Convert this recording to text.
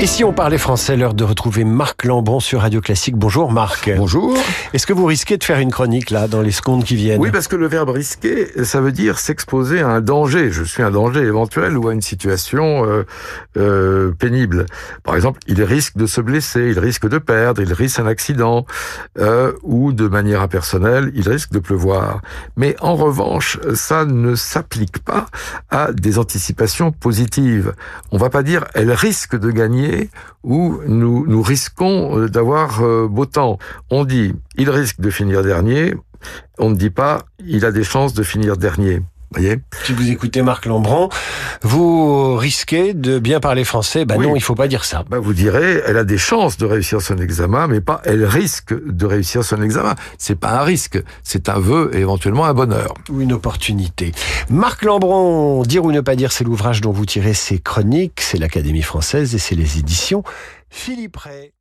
Et si on parlait français, l'heure de retrouver Marc Lambron sur Radio Classique. Bonjour Marc. Bonjour. Est-ce que vous risquez de faire une chronique là dans les secondes qui viennent? Oui, parce que le verbe risquer, ça veut dire s'exposer à un danger. Je suis un danger éventuel ou à une situation euh, euh, pénible. Par exemple, il risque de se blesser, il risque de perdre, il risque un accident, euh, ou de manière impersonnelle, il risque de pleuvoir. Mais en revanche, ça ne s'applique pas à des anticipations positives. On va pas dire elle risque de gagner où nous, nous risquons euh, d'avoir euh, beau temps. On dit il risque de finir dernier, on ne dit pas il a des chances de finir dernier. Voyez si vous écoutez Marc Lambron, vous risquez de bien parler français. Ben non, il faut pas dire ça. Ben vous direz, elle a des chances de réussir son examen, mais pas elle risque de réussir son examen. C'est pas un risque, c'est un vœu et éventuellement un bonheur. Ou une opportunité. Marc Lambron, dire ou ne pas dire, c'est l'ouvrage dont vous tirez ces chroniques, c'est l'Académie française et c'est les éditions Philippe Ray.